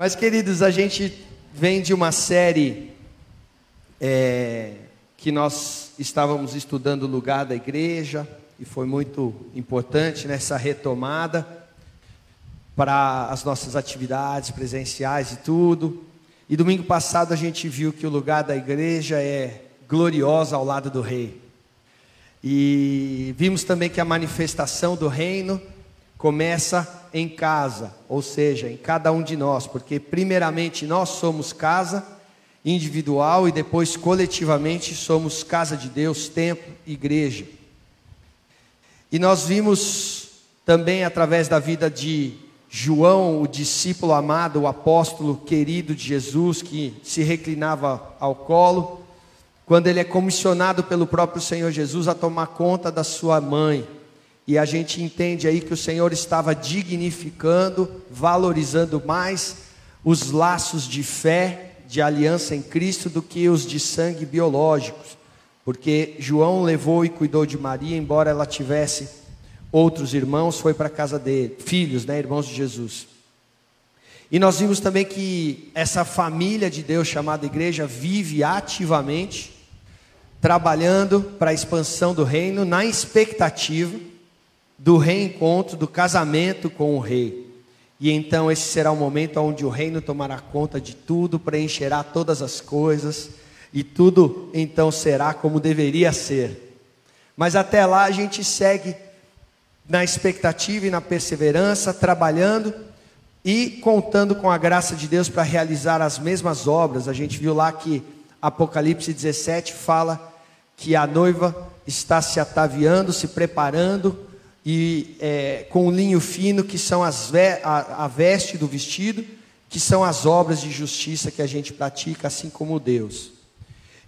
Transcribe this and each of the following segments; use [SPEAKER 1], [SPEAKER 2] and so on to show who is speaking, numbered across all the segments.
[SPEAKER 1] Mas, queridos, a gente vem de uma série é, que nós estávamos estudando o lugar da igreja, e foi muito importante nessa retomada para as nossas atividades presenciais e tudo. E domingo passado a gente viu que o lugar da igreja é gloriosa ao lado do rei. E vimos também que a manifestação do reino começa em casa, ou seja, em cada um de nós, porque primeiramente nós somos casa individual e depois coletivamente somos casa de Deus, templo, igreja. E nós vimos também através da vida de João, o discípulo amado, o apóstolo querido de Jesus, que se reclinava ao colo, quando ele é comissionado pelo próprio Senhor Jesus a tomar conta da sua mãe. E a gente entende aí que o Senhor estava dignificando, valorizando mais os laços de fé, de aliança em Cristo, do que os de sangue biológicos. Porque João levou e cuidou de Maria, embora ela tivesse outros irmãos, foi para a casa dele, filhos, né, irmãos de Jesus. E nós vimos também que essa família de Deus chamada igreja vive ativamente trabalhando para a expansão do reino, na expectativa do reencontro, do casamento com o rei. E então esse será o momento onde o reino tomará conta de tudo, preencherá todas as coisas, e tudo então será como deveria ser. Mas até lá a gente segue na expectativa e na perseverança, trabalhando e contando com a graça de Deus para realizar as mesmas obras. A gente viu lá que Apocalipse 17 fala que a noiva está se ataviando, se preparando, e é, com o linho fino, que são as a, a veste do vestido, que são as obras de justiça que a gente pratica, assim como Deus.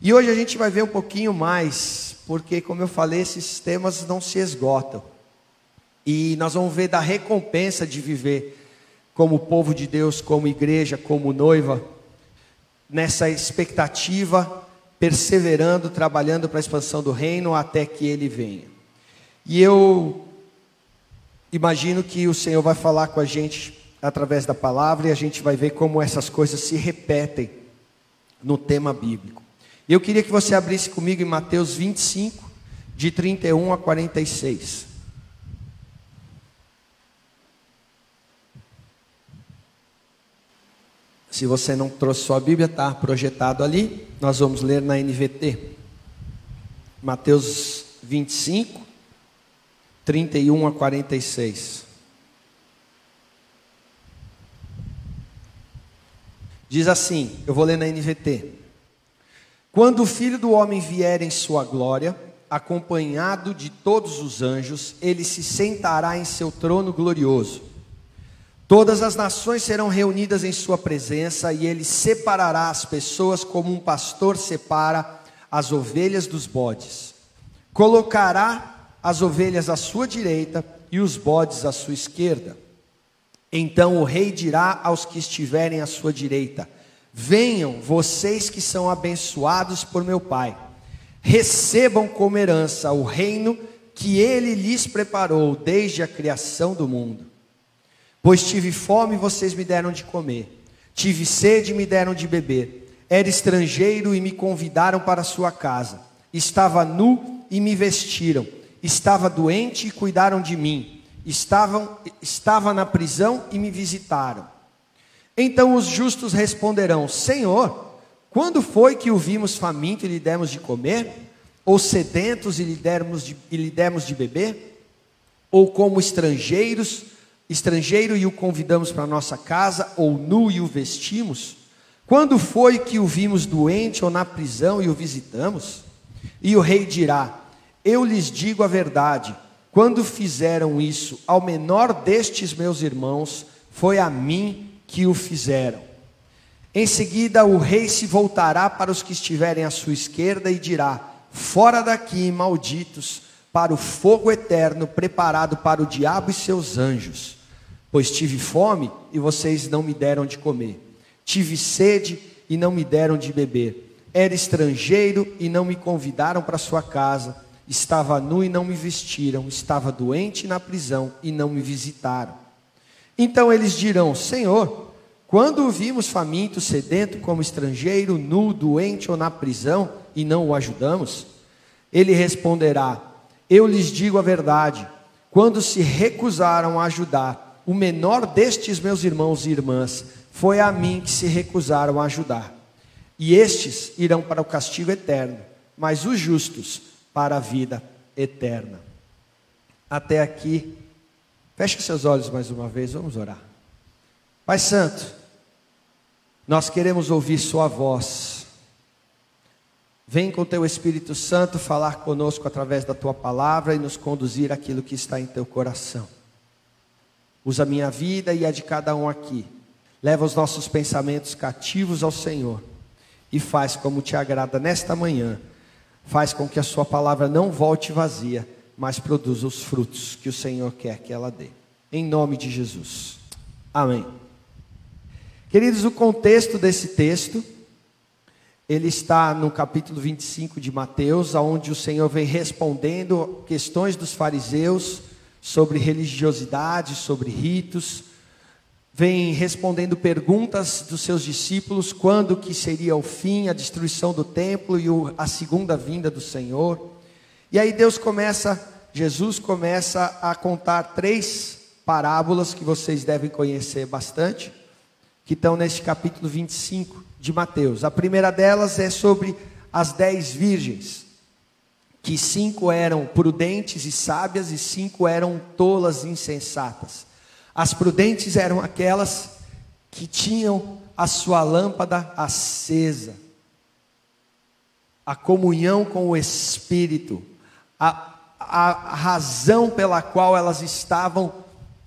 [SPEAKER 1] E hoje a gente vai ver um pouquinho mais, porque, como eu falei, esses temas não se esgotam. E nós vamos ver da recompensa de viver como povo de Deus, como igreja, como noiva, nessa expectativa perseverando, trabalhando para a expansão do reino até que ele venha. E eu imagino que o Senhor vai falar com a gente através da palavra e a gente vai ver como essas coisas se repetem no tema bíblico. Eu queria que você abrisse comigo em Mateus 25, de 31 a 46. Se você não trouxe sua Bíblia, está projetado ali. Nós vamos ler na NVT. Mateus 25, 31 a 46. Diz assim: eu vou ler na NVT. Quando o filho do homem vier em sua glória, acompanhado de todos os anjos, ele se sentará em seu trono glorioso. Todas as nações serão reunidas em sua presença e ele separará as pessoas como um pastor separa as ovelhas dos bodes. Colocará as ovelhas à sua direita e os bodes à sua esquerda. Então o rei dirá aos que estiverem à sua direita: Venham, vocês que são abençoados por meu Pai, recebam como herança o reino que ele lhes preparou desde a criação do mundo. Pois tive fome e vocês me deram de comer, tive sede e me deram de beber, era estrangeiro e me convidaram para sua casa, estava nu e me vestiram, estava doente e cuidaram de mim, Estavam, estava na prisão e me visitaram. Então os justos responderão: Senhor, quando foi que o vimos faminto e lhe demos de comer? Ou sedentos e lhe demos de, e lhe demos de beber? Ou como estrangeiros estrangeiro e o convidamos para nossa casa, ou nu e o vestimos? Quando foi que o vimos doente ou na prisão e o visitamos? E o rei dirá: Eu lhes digo a verdade, quando fizeram isso ao menor destes meus irmãos, foi a mim que o fizeram. Em seguida, o rei se voltará para os que estiverem à sua esquerda e dirá: Fora daqui, malditos, para o fogo eterno preparado para o diabo e seus anjos. Pois tive fome e vocês não me deram de comer, tive sede e não me deram de beber, era estrangeiro e não me convidaram para sua casa, estava nu e não me vestiram, estava doente na prisão e não me visitaram. Então eles dirão: Senhor, Quando o vimos faminto, sedento, como estrangeiro, nu, doente ou na prisão, e não o ajudamos? Ele responderá: Eu lhes digo a verdade. Quando se recusaram a ajudar o menor destes meus irmãos e irmãs, foi a mim que se recusaram a ajudar. E estes irão para o castigo eterno, mas os justos para a vida eterna. Até aqui. Feche seus olhos mais uma vez, vamos orar. Pai Santo, nós queremos ouvir Sua voz. Vem com Teu Espírito Santo falar conosco através da Tua palavra e nos conduzir aquilo que está em Teu coração. Usa a minha vida e a de cada um aqui. Leva os nossos pensamentos cativos ao Senhor e faz como te agrada nesta manhã. Faz com que a Sua palavra não volte vazia mas produza os frutos que o Senhor quer que ela dê. Em nome de Jesus. Amém. Queridos, o contexto desse texto, ele está no capítulo 25 de Mateus, onde o Senhor vem respondendo questões dos fariseus sobre religiosidade, sobre ritos, vem respondendo perguntas dos seus discípulos, quando que seria o fim, a destruição do templo e a segunda vinda do Senhor. E aí Deus começa, Jesus começa a contar três parábolas que vocês devem conhecer bastante, que estão neste capítulo 25 de Mateus. A primeira delas é sobre as dez virgens, que cinco eram prudentes e sábias e cinco eram tolas e insensatas. As prudentes eram aquelas que tinham a sua lâmpada acesa, a comunhão com o Espírito, a, a razão pela qual elas estavam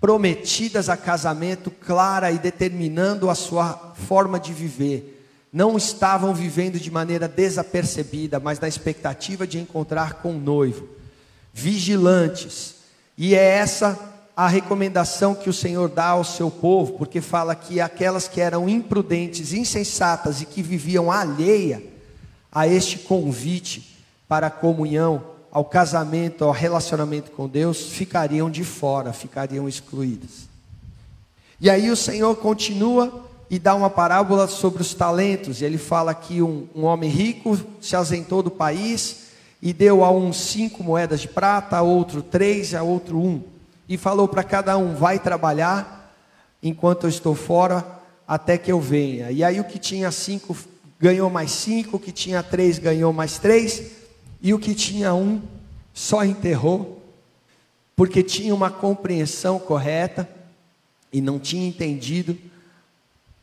[SPEAKER 1] prometidas a casamento clara e determinando a sua forma de viver. Não estavam vivendo de maneira desapercebida, mas na expectativa de encontrar com o noivo. Vigilantes. E é essa a recomendação que o Senhor dá ao seu povo, porque fala que aquelas que eram imprudentes, insensatas e que viviam alheia a este convite para a comunhão ao casamento, ao relacionamento com Deus, ficariam de fora, ficariam excluídas. E aí o Senhor continua e dá uma parábola sobre os talentos. E ele fala que um, um homem rico se ausentou do país e deu a um cinco moedas de prata, a outro três, a outro um. E falou para cada um: vai trabalhar enquanto eu estou fora, até que eu venha. E aí o que tinha cinco ganhou mais cinco, o que tinha três ganhou mais três e o que tinha um só enterrou, porque tinha uma compreensão correta e não tinha entendido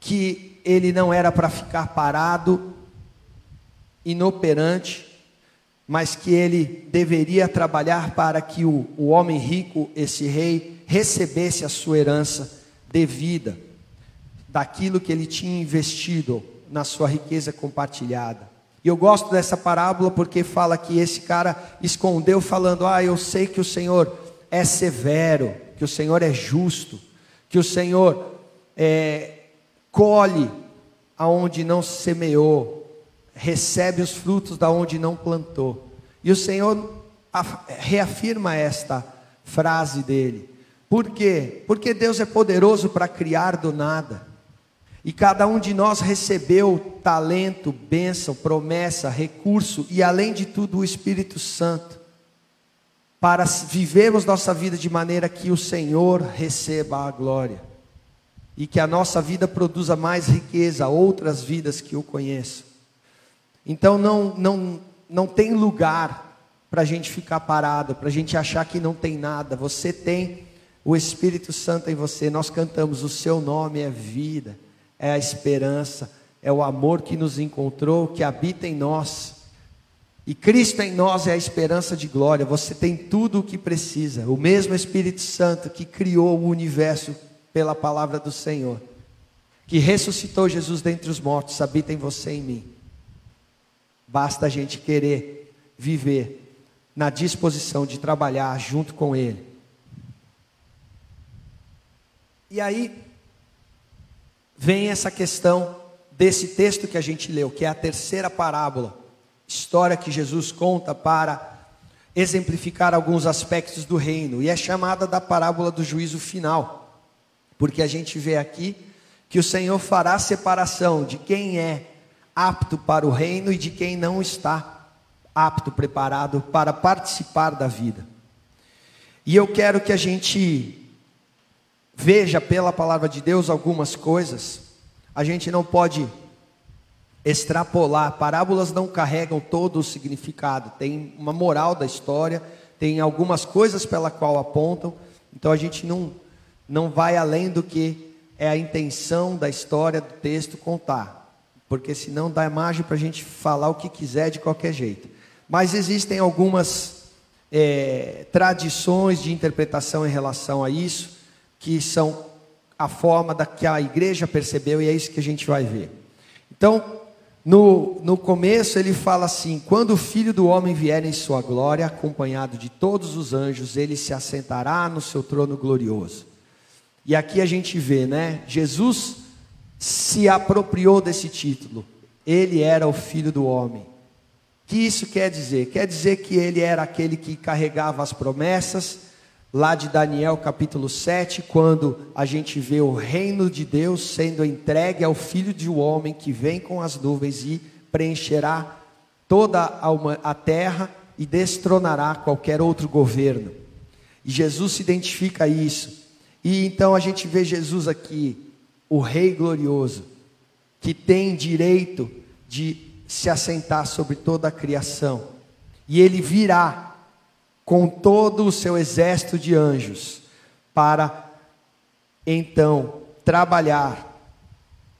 [SPEAKER 1] que ele não era para ficar parado, inoperante, mas que ele deveria trabalhar para que o, o homem rico, esse rei, recebesse a sua herança devida, daquilo que ele tinha investido na sua riqueza compartilhada. E eu gosto dessa parábola porque fala que esse cara escondeu, falando: Ah, eu sei que o Senhor é severo, que o Senhor é justo, que o Senhor é, colhe aonde não semeou, recebe os frutos da onde não plantou. E o Senhor reafirma esta frase dele. Por quê? Porque Deus é poderoso para criar do nada. E cada um de nós recebeu talento, bênção, promessa, recurso e, além de tudo, o Espírito Santo, para vivermos nossa vida de maneira que o Senhor receba a glória e que a nossa vida produza mais riqueza, outras vidas que o conheçam. Então, não, não, não tem lugar para a gente ficar parado, para a gente achar que não tem nada. Você tem o Espírito Santo em você. Nós cantamos: O Seu nome é vida é a esperança, é o amor que nos encontrou, que habita em nós. E Cristo em nós é a esperança de glória. Você tem tudo o que precisa. O mesmo Espírito Santo que criou o universo pela palavra do Senhor, que ressuscitou Jesus dentre os mortos, habita em você e em mim. Basta a gente querer viver na disposição de trabalhar junto com Ele. E aí, vem essa questão desse texto que a gente leu, que é a terceira parábola, história que Jesus conta para exemplificar alguns aspectos do reino, e é chamada da parábola do juízo final, porque a gente vê aqui que o Senhor fará separação de quem é apto para o reino e de quem não está apto, preparado para participar da vida. E eu quero que a gente veja pela palavra de Deus algumas coisas. A gente não pode extrapolar, parábolas não carregam todo o significado, tem uma moral da história, tem algumas coisas pela qual apontam, então a gente não, não vai além do que é a intenção da história do texto contar, porque senão dá margem para a gente falar o que quiser de qualquer jeito. Mas existem algumas é, tradições de interpretação em relação a isso, que são a forma da que a igreja percebeu, e é isso que a gente vai ver. Então, no, no começo ele fala assim: quando o filho do homem vier em sua glória, acompanhado de todos os anjos, ele se assentará no seu trono glorioso. E aqui a gente vê, né? Jesus se apropriou desse título. Ele era o filho do homem. Que isso quer dizer? Quer dizer que ele era aquele que carregava as promessas, lá de Daniel capítulo 7, quando a gente vê o reino de Deus sendo entregue ao filho de um homem que vem com as nuvens e preencherá toda a terra e destronará qualquer outro governo. E Jesus se identifica isso. E então a gente vê Jesus aqui, o Rei glorioso, que tem direito de se assentar sobre toda a criação. E ele virá com todo o seu exército de anjos para então trabalhar,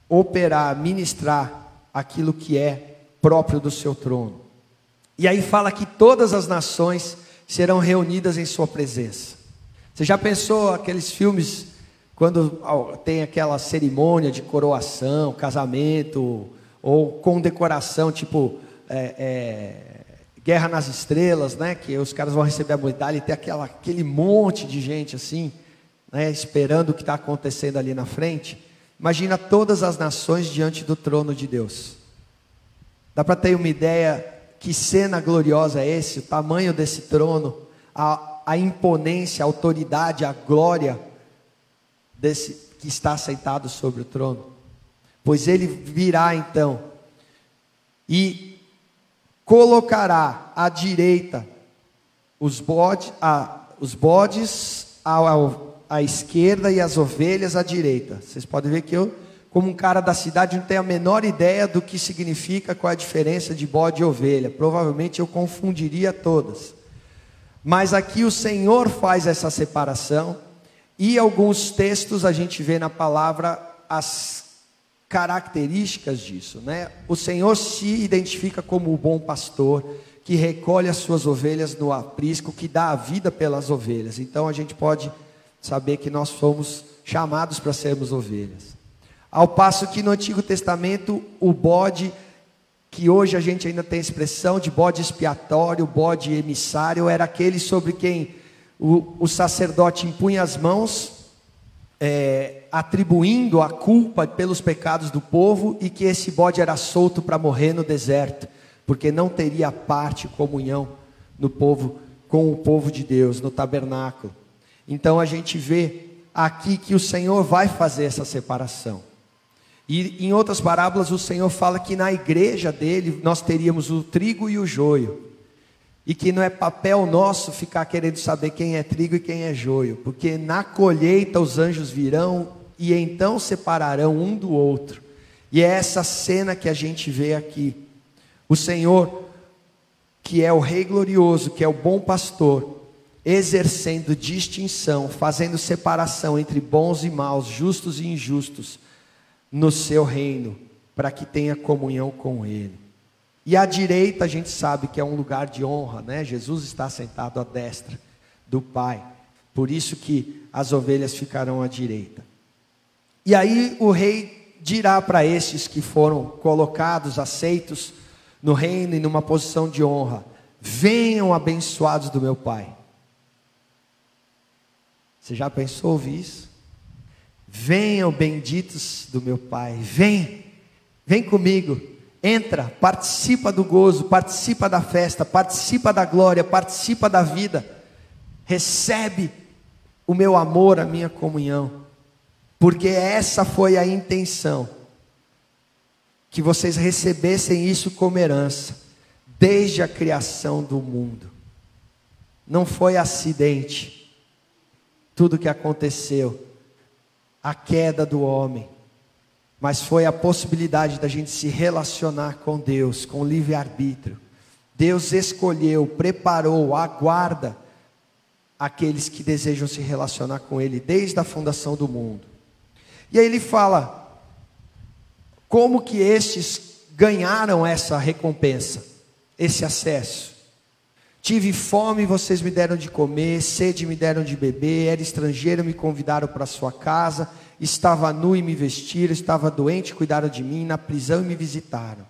[SPEAKER 1] operar, ministrar aquilo que é próprio do seu trono. E aí fala que todas as nações serão reunidas em sua presença. Você já pensou aqueles filmes quando tem aquela cerimônia de coroação, casamento, ou condecoração, tipo é, é, Guerra nas Estrelas, né? Que os caras vão receber a medalha e tem aquela, aquele monte de gente assim, né, esperando o que está acontecendo ali na frente. Imagina todas as nações diante do trono de Deus. Dá para ter uma ideia que cena gloriosa é esse, o tamanho desse trono, a, a imponência, a autoridade, a glória desse que está sentado sobre o trono. Pois ele virá então e colocará à direita os bodes, a, os bodes à, à esquerda e as ovelhas à direita. Vocês podem ver que eu, como um cara da cidade, não tenho a menor ideia do que significa, qual a diferença de bode e ovelha. Provavelmente eu confundiria todas. Mas aqui o Senhor faz essa separação, e alguns textos a gente vê na palavra as características disso, né? O Senhor se identifica como o bom pastor que recolhe as suas ovelhas no aprisco, que dá a vida pelas ovelhas. Então a gente pode saber que nós fomos chamados para sermos ovelhas. Ao passo que no Antigo Testamento o bode que hoje a gente ainda tem expressão de bode expiatório, bode emissário, era aquele sobre quem o, o sacerdote impunha as mãos, é, atribuindo a culpa pelos pecados do povo, e que esse bode era solto para morrer no deserto, porque não teria parte, comunhão no povo, com o povo de Deus, no tabernáculo. Então a gente vê aqui que o Senhor vai fazer essa separação. E em outras parábolas o Senhor fala que na igreja dele nós teríamos o trigo e o joio. E que não é papel nosso ficar querendo saber quem é trigo e quem é joio, porque na colheita os anjos virão e então separarão um do outro. E é essa cena que a gente vê aqui. O Senhor, que é o Rei glorioso, que é o bom pastor, exercendo distinção, fazendo separação entre bons e maus, justos e injustos no seu reino, para que tenha comunhão com Ele. E à direita a gente sabe que é um lugar de honra, né? Jesus está sentado à destra do Pai. Por isso que as ovelhas ficarão à direita. E aí o rei dirá para estes que foram colocados, aceitos no reino e numa posição de honra: Venham abençoados do meu Pai. Você já pensou ouvir isso? Venham benditos do meu Pai, vem, vem comigo, entra, participa do gozo, participa da festa, participa da glória, participa da vida, recebe o meu amor, a minha comunhão. porque essa foi a intenção, que vocês recebessem isso como herança, desde a criação do mundo. Não foi acidente, tudo que aconteceu, a queda do homem, mas foi a possibilidade da gente se relacionar com Deus, com livre-arbítrio. Deus escolheu, preparou, aguarda aqueles que desejam se relacionar com Ele desde a fundação do mundo. E aí ele fala como que estes ganharam essa recompensa, esse acesso. Tive fome, vocês me deram de comer, sede me deram de beber, era estrangeiro, me convidaram para sua casa, estava nu e me vestiram, estava doente, cuidaram de mim, na prisão e me visitaram.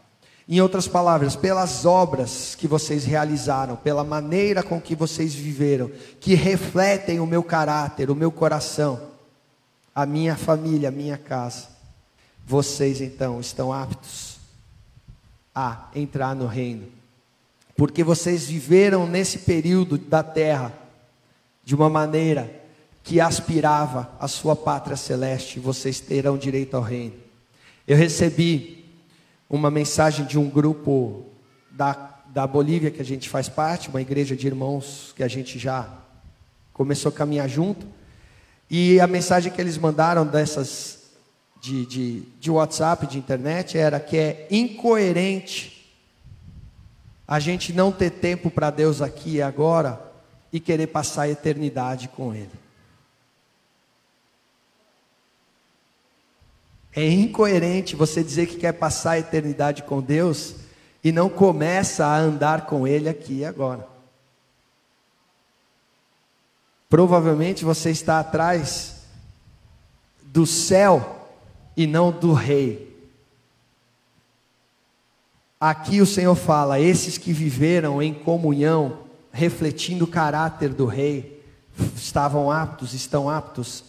[SPEAKER 1] Em outras palavras, pelas obras que vocês realizaram, pela maneira com que vocês viveram, que refletem o meu caráter, o meu coração, a minha família, a minha casa, vocês então estão aptos a entrar no reino, porque vocês viveram nesse período da terra de uma maneira que aspirava à sua pátria celeste, vocês terão direito ao reino. Eu recebi uma mensagem de um grupo da, da Bolívia que a gente faz parte, uma igreja de irmãos que a gente já começou a caminhar junto. E a mensagem que eles mandaram dessas de, de, de WhatsApp, de internet, era que é incoerente a gente não ter tempo para Deus aqui e agora e querer passar a eternidade com Ele. É incoerente você dizer que quer passar a eternidade com Deus e não começa a andar com Ele aqui e agora. Provavelmente você está atrás do céu e não do rei. Aqui o Senhor fala: esses que viveram em comunhão, refletindo o caráter do rei, estavam aptos, estão aptos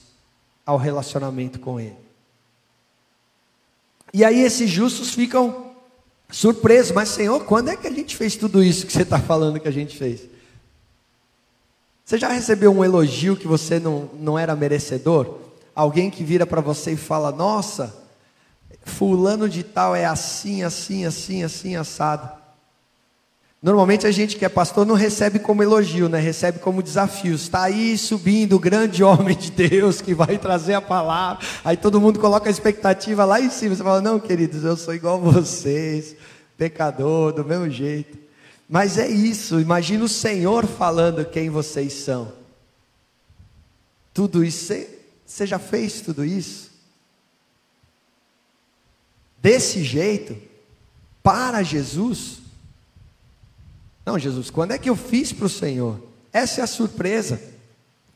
[SPEAKER 1] ao relacionamento com ele. E aí esses justos ficam surpresos, mas Senhor, quando é que a gente fez tudo isso que você está falando que a gente fez? Você já recebeu um elogio que você não, não era merecedor? Alguém que vira para você e fala: Nossa, Fulano de Tal é assim, assim, assim, assim, assado. Normalmente a gente que é pastor não recebe como elogio, né? recebe como desafio. Está aí subindo o grande homem de Deus que vai trazer a palavra. Aí todo mundo coloca a expectativa lá em cima. Você fala: Não, queridos, eu sou igual a vocês, pecador, do mesmo jeito. Mas é isso, imagina o Senhor falando quem vocês são. Tudo isso, você, já fez tudo isso? Desse jeito, para Jesus? Não, Jesus, quando é que eu fiz para o Senhor? Essa é a surpresa.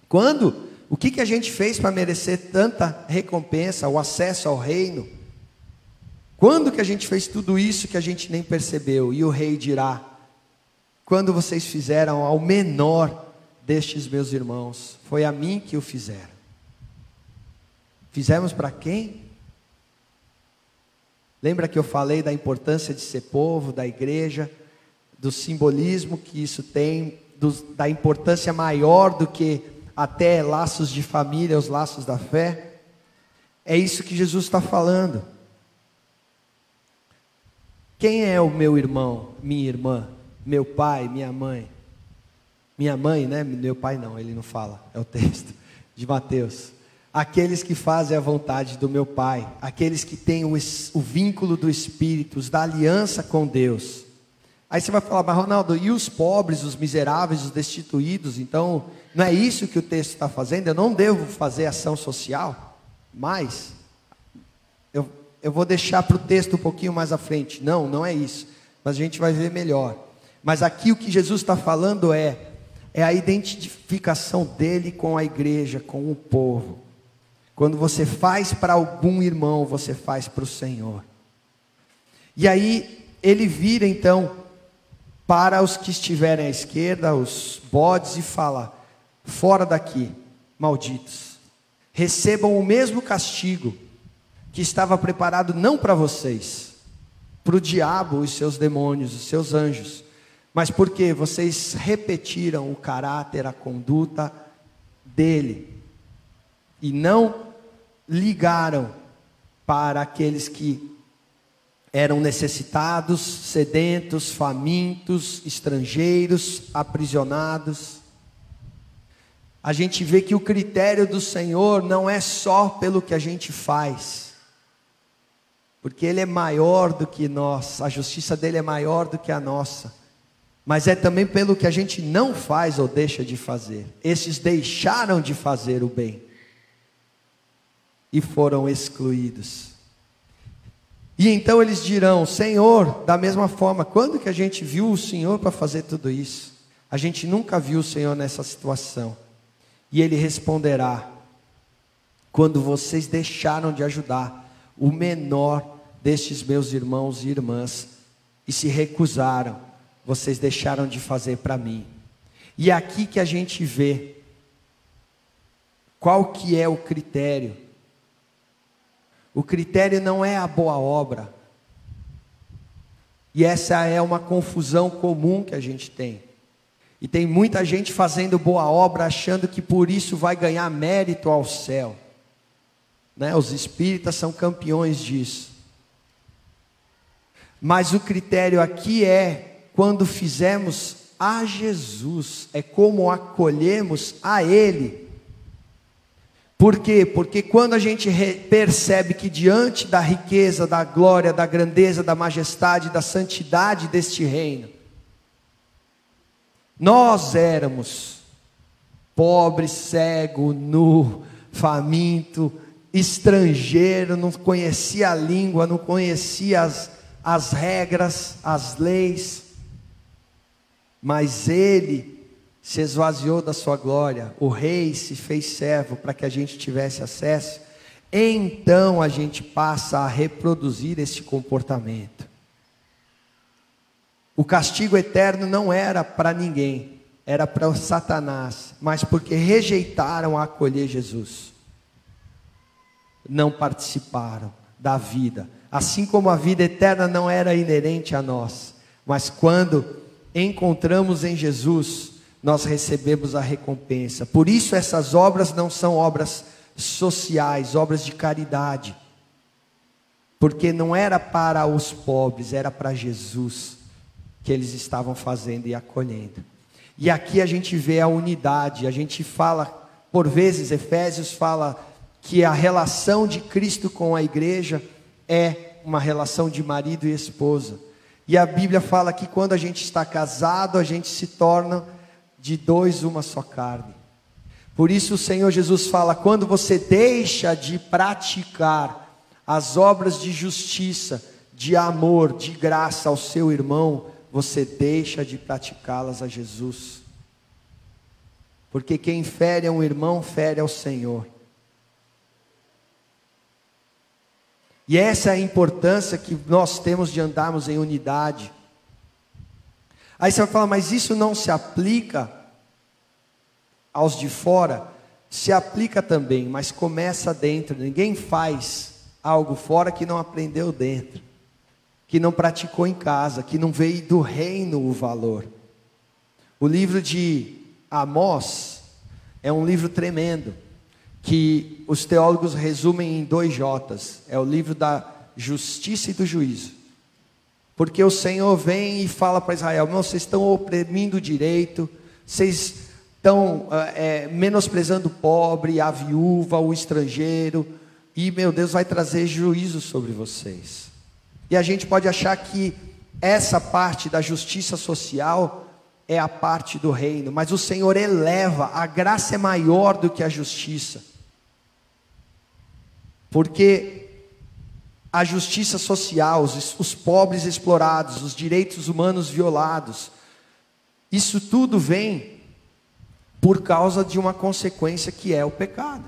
[SPEAKER 1] Quando? O que, que a gente fez para merecer tanta recompensa, o acesso ao reino? Quando que a gente fez tudo isso que a gente nem percebeu? E o rei dirá: quando vocês fizeram ao menor destes meus irmãos, foi a mim que o fizeram. Fizemos para quem? Lembra que eu falei da importância de ser povo, da igreja, do simbolismo que isso tem, do, da importância maior do que até laços de família, os laços da fé? É isso que Jesus está falando. Quem é o meu irmão, minha irmã? meu pai, minha mãe. Minha mãe, né? Meu pai não, ele não fala, é o texto de Mateus. Aqueles que fazem a vontade do meu pai, aqueles que têm o, o vínculo do Espírito, da aliança com Deus. Aí você vai falar, mas Ronaldo, e os pobres, os miseráveis, os destituídos? Então, não é isso que o texto está fazendo? Eu não devo fazer ação social? Mas, eu, eu vou deixar para o texto um pouquinho mais à frente. Não, não é isso. Mas a gente vai ver melhor. Mas aqui o que Jesus está falando é, é a identificação dele com a igreja, com o povo. Quando você faz para algum irmão, você faz para o Senhor. E aí ele vira então para os que estiverem à esquerda, os bodes, e fala: fora daqui, malditos, recebam o mesmo castigo que estava preparado não para vocês, para o diabo e seus demônios, os seus anjos mas porque vocês repetiram o caráter, a conduta dele, e não ligaram para aqueles que eram necessitados, sedentos, famintos, estrangeiros, aprisionados. A gente vê que o critério do Senhor não é só pelo que a gente faz, porque Ele é maior do que nós, a justiça dele é maior do que a nossa, mas é também pelo que a gente não faz ou deixa de fazer. Esses deixaram de fazer o bem e foram excluídos. E então eles dirão: Senhor, da mesma forma, quando que a gente viu o Senhor para fazer tudo isso? A gente nunca viu o Senhor nessa situação. E ele responderá: Quando vocês deixaram de ajudar o menor destes meus irmãos e irmãs e se recusaram, vocês deixaram de fazer para mim. E é aqui que a gente vê qual que é o critério o critério não é a boa obra. E essa é uma confusão comum que a gente tem. E tem muita gente fazendo boa obra achando que por isso vai ganhar mérito ao céu. Né? Os espíritas são campeões disso. Mas o critério aqui é quando fizemos a Jesus, é como acolhemos a Ele por quê? Porque quando a gente percebe que diante da riqueza, da glória, da grandeza, da majestade, da santidade deste reino, nós éramos pobre, cego, nu, faminto, estrangeiro, não conhecia a língua, não conhecia as, as regras, as leis, mas Ele se esvaziou da sua glória, o rei se fez servo para que a gente tivesse acesso, então a gente passa a reproduzir esse comportamento. O castigo eterno não era para ninguém, era para o Satanás, mas porque rejeitaram acolher Jesus, não participaram da vida, assim como a vida eterna não era inerente a nós, mas quando encontramos em Jesus, nós recebemos a recompensa. Por isso, essas obras não são obras sociais, obras de caridade, porque não era para os pobres, era para Jesus que eles estavam fazendo e acolhendo. E aqui a gente vê a unidade, a gente fala, por vezes, Efésios fala que a relação de Cristo com a igreja é uma relação de marido e esposa. E a Bíblia fala que quando a gente está casado, a gente se torna de dois uma só carne. Por isso o Senhor Jesus fala: quando você deixa de praticar as obras de justiça, de amor, de graça ao seu irmão, você deixa de praticá-las a Jesus. Porque quem fere a um irmão, fere ao Senhor. E essa é a importância que nós temos de andarmos em unidade. Aí você vai falar, mas isso não se aplica aos de fora? Se aplica também, mas começa dentro. Ninguém faz algo fora que não aprendeu dentro, que não praticou em casa, que não veio do reino o valor. O livro de Amós é um livro tremendo, que os teólogos resumem em dois Jotas. É o livro da justiça e do juízo. Porque o Senhor vem e fala para Israel: não, vocês estão oprimindo o direito, vocês estão é, menosprezando o pobre, a viúva, o estrangeiro, e meu Deus vai trazer juízo sobre vocês. E a gente pode achar que essa parte da justiça social é a parte do reino, mas o Senhor eleva, a graça é maior do que a justiça. Porque a justiça social, os, os pobres explorados, os direitos humanos violados. Isso tudo vem por causa de uma consequência que é o pecado.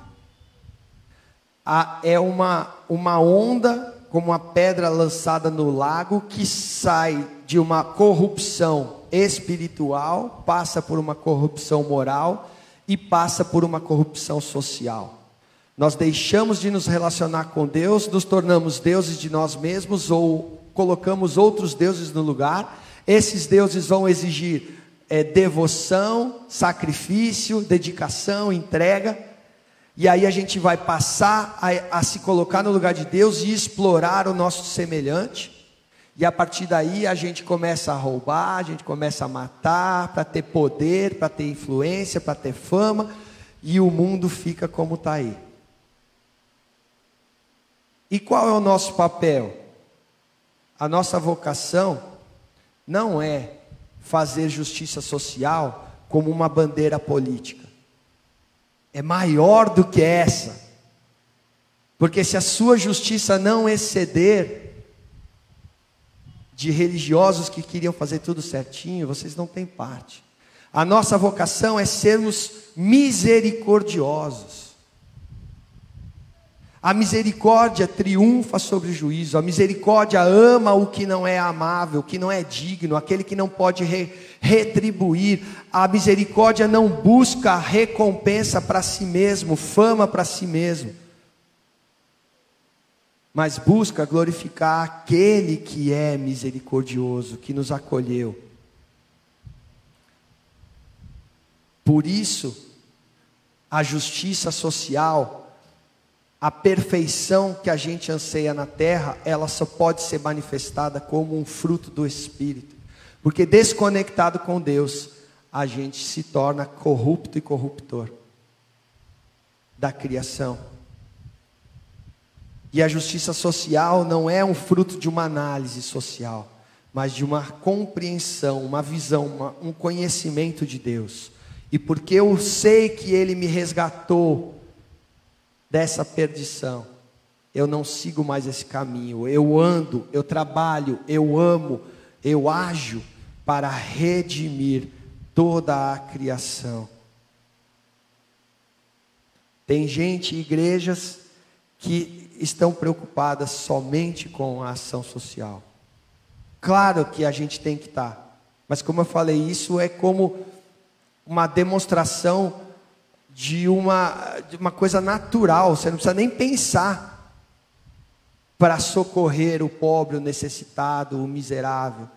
[SPEAKER 1] é uma, uma onda, como uma pedra lançada no lago, que sai de uma corrupção espiritual, passa por uma corrupção moral e passa por uma corrupção social. Nós deixamos de nos relacionar com Deus, nos tornamos deuses de nós mesmos ou colocamos outros deuses no lugar. Esses deuses vão exigir é, devoção, sacrifício, dedicação, entrega. e aí a gente vai passar a, a se colocar no lugar de Deus e explorar o nosso semelhante. E a partir daí a gente começa a roubar, a gente começa a matar para ter poder, para ter influência, para ter fama, e o mundo fica como está aí. E qual é o nosso papel? A nossa vocação não é fazer justiça social como uma bandeira política. É maior do que essa. Porque se a sua justiça não exceder de religiosos que queriam fazer tudo certinho, vocês não têm parte. A nossa vocação é sermos misericordiosos. A misericórdia triunfa sobre o juízo, a misericórdia ama o que não é amável, o que não é digno, aquele que não pode re, retribuir. A misericórdia não busca recompensa para si mesmo, fama para si mesmo mas busca glorificar aquele que é misericordioso, que nos acolheu. Por isso, a justiça social, a perfeição que a gente anseia na terra, ela só pode ser manifestada como um fruto do Espírito. Porque desconectado com Deus, a gente se torna corrupto e corruptor da criação. E a justiça social não é um fruto de uma análise social, mas de uma compreensão, uma visão, uma, um conhecimento de Deus. E porque eu sei que Ele me resgatou dessa perdição, eu não sigo mais esse caminho. Eu ando, eu trabalho, eu amo, eu ajo para redimir toda a criação. Tem gente, igrejas, que estão preocupadas somente com a ação social. Claro que a gente tem que estar, mas como eu falei, isso é como uma demonstração de uma, de uma coisa natural, você não precisa nem pensar para socorrer o pobre, o necessitado, o miserável.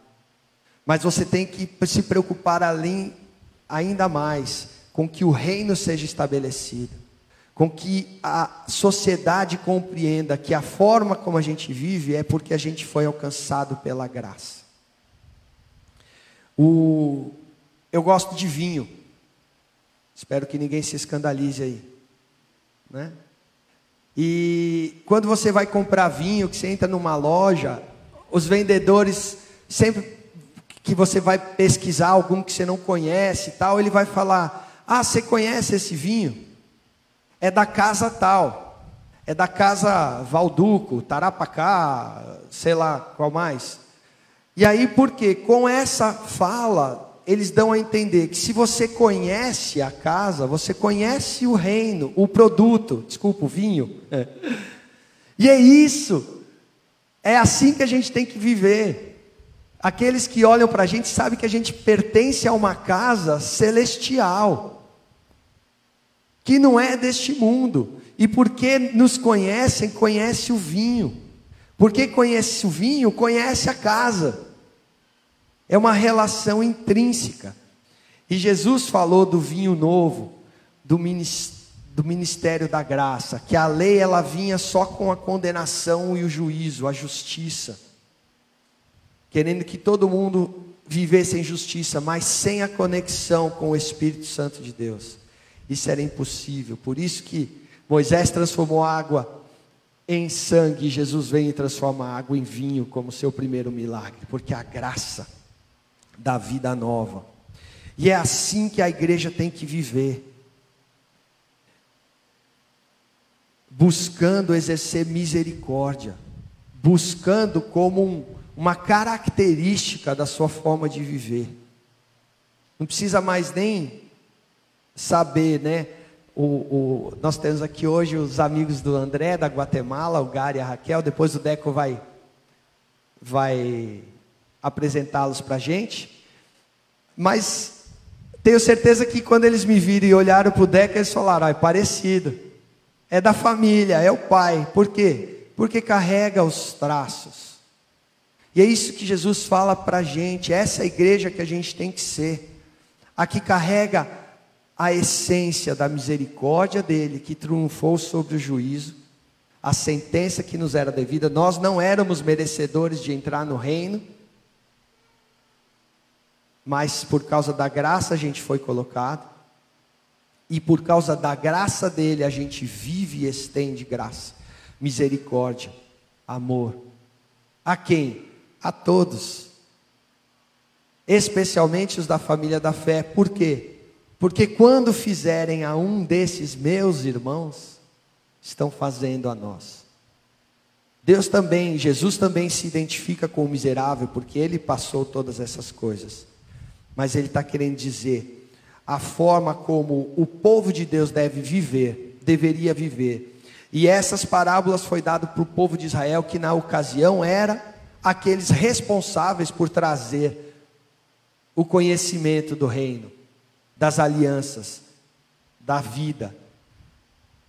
[SPEAKER 1] Mas você tem que se preocupar além, ainda mais com que o reino seja estabelecido com que a sociedade compreenda que a forma como a gente vive é porque a gente foi alcançado pela graça. O, eu gosto de vinho. Espero que ninguém se escandalize aí, né? E quando você vai comprar vinho, que você entra numa loja, os vendedores sempre que você vai pesquisar algum que você não conhece, tal, ele vai falar: "Ah, você conhece esse vinho?" é da casa tal, é da casa Valduco, Tarapacá, sei lá qual mais. E aí, por quê? Com essa fala, eles dão a entender que se você conhece a casa, você conhece o reino, o produto, desculpa, o vinho. É. E é isso, é assim que a gente tem que viver. Aqueles que olham para a gente sabem que a gente pertence a uma casa celestial que não é deste mundo. E porque nos conhecem, conhece o vinho. Porque conhece o vinho, conhece a casa. É uma relação intrínseca. E Jesus falou do vinho novo, do ministério da graça, que a lei ela vinha só com a condenação e o juízo, a justiça. Querendo que todo mundo vivesse em justiça, mas sem a conexão com o Espírito Santo de Deus. Isso era impossível. Por isso que Moisés transformou água em sangue e Jesus vem e transforma água em vinho como seu primeiro milagre, porque a graça da vida nova. E é assim que a igreja tem que viver. Buscando exercer misericórdia, buscando como um, uma característica da sua forma de viver. Não precisa mais nem saber, né? O, o, nós temos aqui hoje os amigos do André, da Guatemala, o Gary e a Raquel. Depois o Deco vai, vai apresentá-los para a gente. Mas tenho certeza que quando eles me viram e olharam para o Deco, eles falaram: ah, é parecido. É da família, é o pai. Por quê? Porque carrega os traços. E é isso que Jesus fala para a gente. Essa é a igreja que a gente tem que ser. A que carrega a essência da misericórdia dele que triunfou sobre o juízo, a sentença que nos era devida. Nós não éramos merecedores de entrar no reino, mas por causa da graça a gente foi colocado, e por causa da graça dele a gente vive e estende graça, misericórdia, amor. A quem? A todos, especialmente os da família da fé, por quê? Porque quando fizerem a um desses meus irmãos, estão fazendo a nós. Deus também, Jesus também se identifica com o miserável, porque ele passou todas essas coisas. Mas ele está querendo dizer a forma como o povo de Deus deve viver, deveria viver. E essas parábolas foi dado para o povo de Israel, que na ocasião era aqueles responsáveis por trazer o conhecimento do reino das alianças, da vida.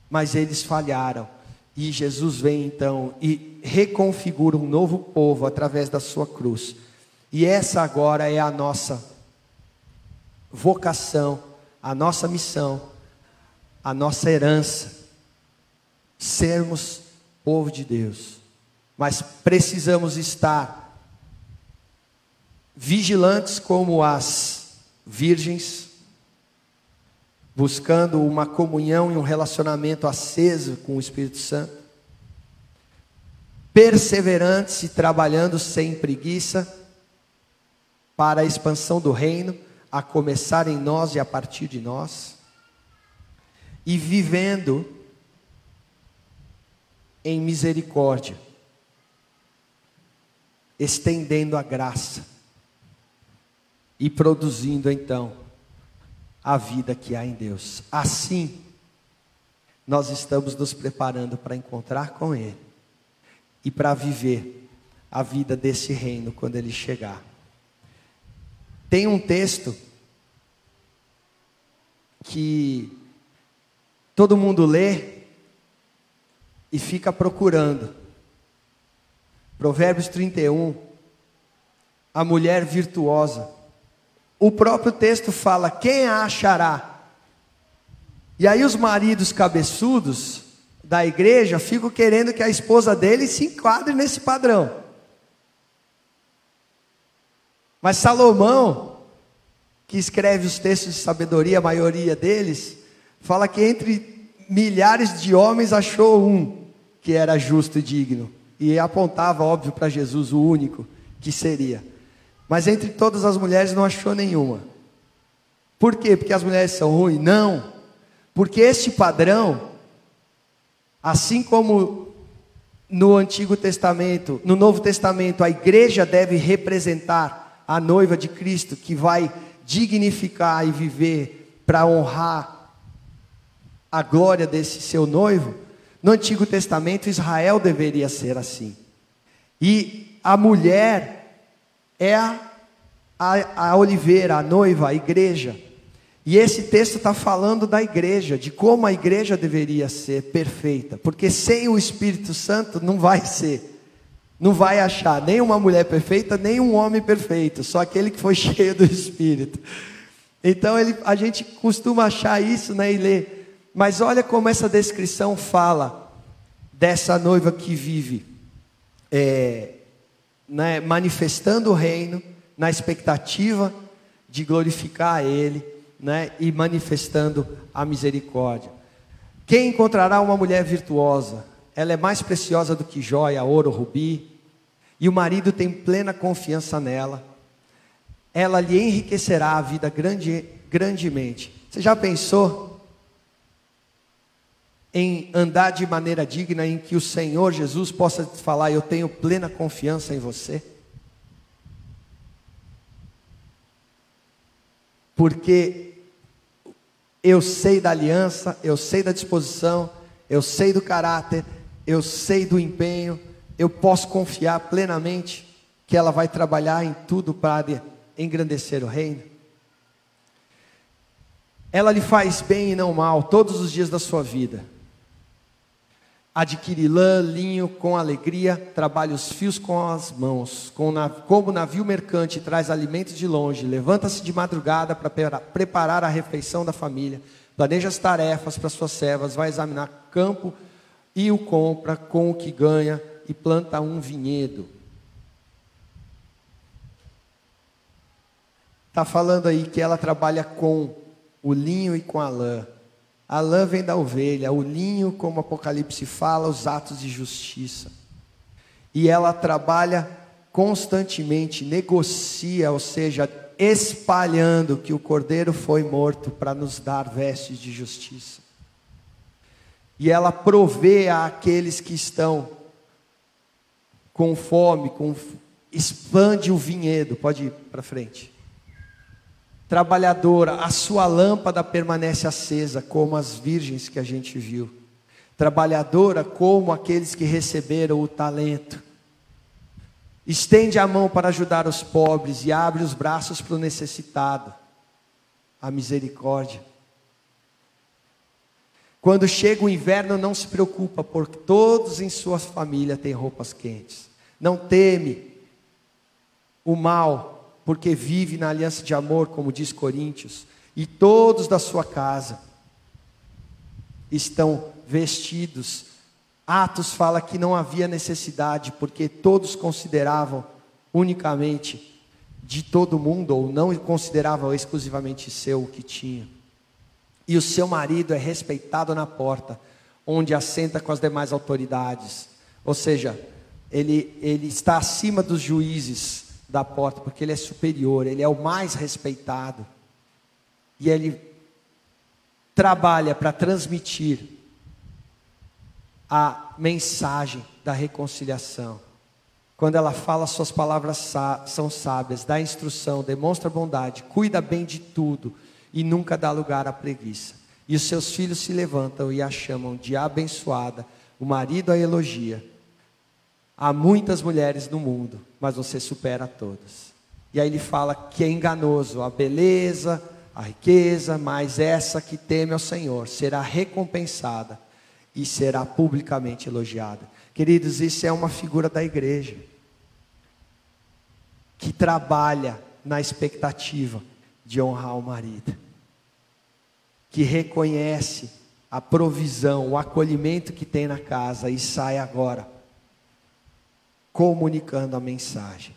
[SPEAKER 1] Mas eles falharam. E Jesus vem então e reconfigura um novo povo através da sua cruz. E essa agora é a nossa vocação, a nossa missão, a nossa herança. Sermos povo de Deus. Mas precisamos estar vigilantes como as virgens buscando uma comunhão e um relacionamento aceso com o Espírito Santo, perseverantes e trabalhando sem preguiça para a expansão do reino, a começar em nós e a partir de nós, e vivendo em misericórdia, estendendo a graça e produzindo então a vida que há em Deus. Assim, nós estamos nos preparando para encontrar com Ele e para viver a vida desse reino quando Ele chegar. Tem um texto que todo mundo lê e fica procurando. Provérbios 31, a mulher virtuosa o próprio texto fala: quem a achará? E aí os maridos cabeçudos da igreja ficam querendo que a esposa dele se enquadre nesse padrão. Mas Salomão, que escreve os textos de sabedoria, a maioria deles, fala que entre milhares de homens achou um que era justo e digno. E apontava, óbvio, para Jesus, o único que seria. Mas entre todas as mulheres não achou nenhuma. Por quê? Porque as mulheres são ruins? Não. Porque este padrão, assim como no Antigo Testamento, no Novo Testamento, a igreja deve representar a noiva de Cristo, que vai dignificar e viver para honrar a glória desse seu noivo. No Antigo Testamento, Israel deveria ser assim. E a mulher é a, a, a oliveira, a noiva, a igreja. E esse texto está falando da igreja, de como a igreja deveria ser perfeita, porque sem o Espírito Santo não vai ser, não vai achar nem uma mulher perfeita, nem um homem perfeito, só aquele que foi cheio do Espírito. Então ele, a gente costuma achar isso né, e ler, mas olha como essa descrição fala dessa noiva que vive é, né, manifestando o reino, na expectativa de glorificar a Ele, né, e manifestando a misericórdia. Quem encontrará uma mulher virtuosa? Ela é mais preciosa do que joia, ouro, rubi, e o marido tem plena confiança nela. Ela lhe enriquecerá a vida grande, grandemente. Você já pensou em andar de maneira digna, em que o Senhor Jesus possa te falar: Eu tenho plena confiança em você. Porque eu sei da aliança, eu sei da disposição, eu sei do caráter, eu sei do empenho, eu posso confiar plenamente que ela vai trabalhar em tudo para engrandecer o reino. Ela lhe faz bem e não mal todos os dias da sua vida. adquire lã, linho com alegria, trabalha os fios com as mãos, como navio mercante traz alimentos de longe, levanta-se de madrugada para preparar a refeição da família, planeja as tarefas para suas servas, vai examinar campo e o compra com o que ganha e planta um vinhedo. Está falando aí que ela trabalha com o linho e com a lã. A lã vem da ovelha, o linho, como o Apocalipse fala, os atos de justiça. E ela trabalha constantemente, negocia, ou seja, espalhando que o cordeiro foi morto para nos dar vestes de justiça. E ela provê àqueles que estão com fome, com expande o vinhedo. Pode ir para frente trabalhadora, a sua lâmpada permanece acesa, como as virgens que a gente viu. Trabalhadora, como aqueles que receberam o talento. Estende a mão para ajudar os pobres e abre os braços para o necessitado. A misericórdia. Quando chega o inverno, não se preocupa, porque todos em sua família têm roupas quentes. Não teme o mal, porque vive na aliança de amor, como diz Coríntios, e todos da sua casa estão vestidos. Atos fala que não havia necessidade, porque todos consideravam unicamente de todo mundo, ou não consideravam exclusivamente seu o que tinha. E o seu marido é respeitado na porta, onde assenta com as demais autoridades. Ou seja, ele, ele está acima dos juízes, da porta, porque ele é superior, ele é o mais respeitado. E ele trabalha para transmitir a mensagem da reconciliação. Quando ela fala, suas palavras são sábias, dá instrução, demonstra bondade, cuida bem de tudo e nunca dá lugar à preguiça. E os seus filhos se levantam e a chamam de abençoada, o marido a elogia Há muitas mulheres no mundo, mas você supera todas. E aí ele fala que é enganoso a beleza, a riqueza, mas essa que teme ao Senhor será recompensada e será publicamente elogiada. Queridos, isso é uma figura da igreja que trabalha na expectativa de honrar o marido, que reconhece a provisão, o acolhimento que tem na casa e sai agora comunicando a mensagem.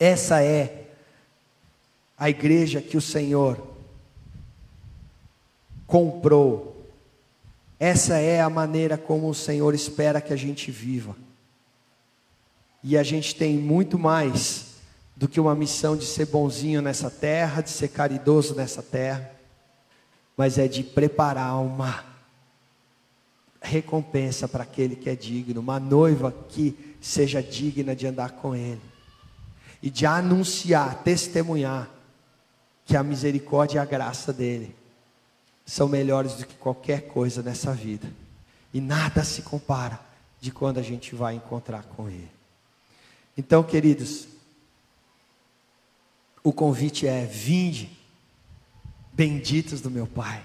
[SPEAKER 1] Essa é a igreja que o Senhor comprou. Essa é a maneira como o Senhor espera que a gente viva. E a gente tem muito mais do que uma missão de ser bonzinho nessa terra, de ser caridoso nessa terra, mas é de preparar uma recompensa para aquele que é digno, uma noiva que seja digna de andar com Ele e de anunciar, testemunhar que a misericórdia e a graça dele são melhores do que qualquer coisa nessa vida. E nada se compara de quando a gente vai encontrar com Ele. Então, queridos, o convite é: vinde, benditos do meu Pai,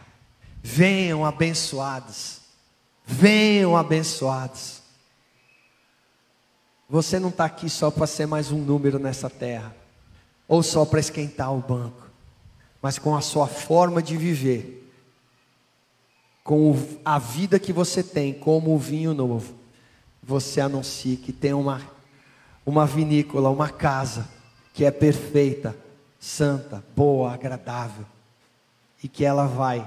[SPEAKER 1] venham abençoados, venham abençoados. Você não está aqui só para ser mais um número nessa terra, ou só para esquentar o banco, mas com a sua forma de viver, com a vida que você tem, como o vinho novo, você anuncia que tem uma, uma vinícola, uma casa que é perfeita, santa, boa, agradável, e que ela vai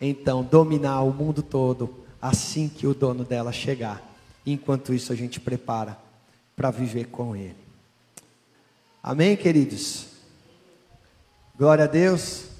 [SPEAKER 1] então dominar o mundo todo assim que o dono dela chegar. Enquanto isso, a gente prepara para viver com Ele. Amém, queridos? Glória a Deus.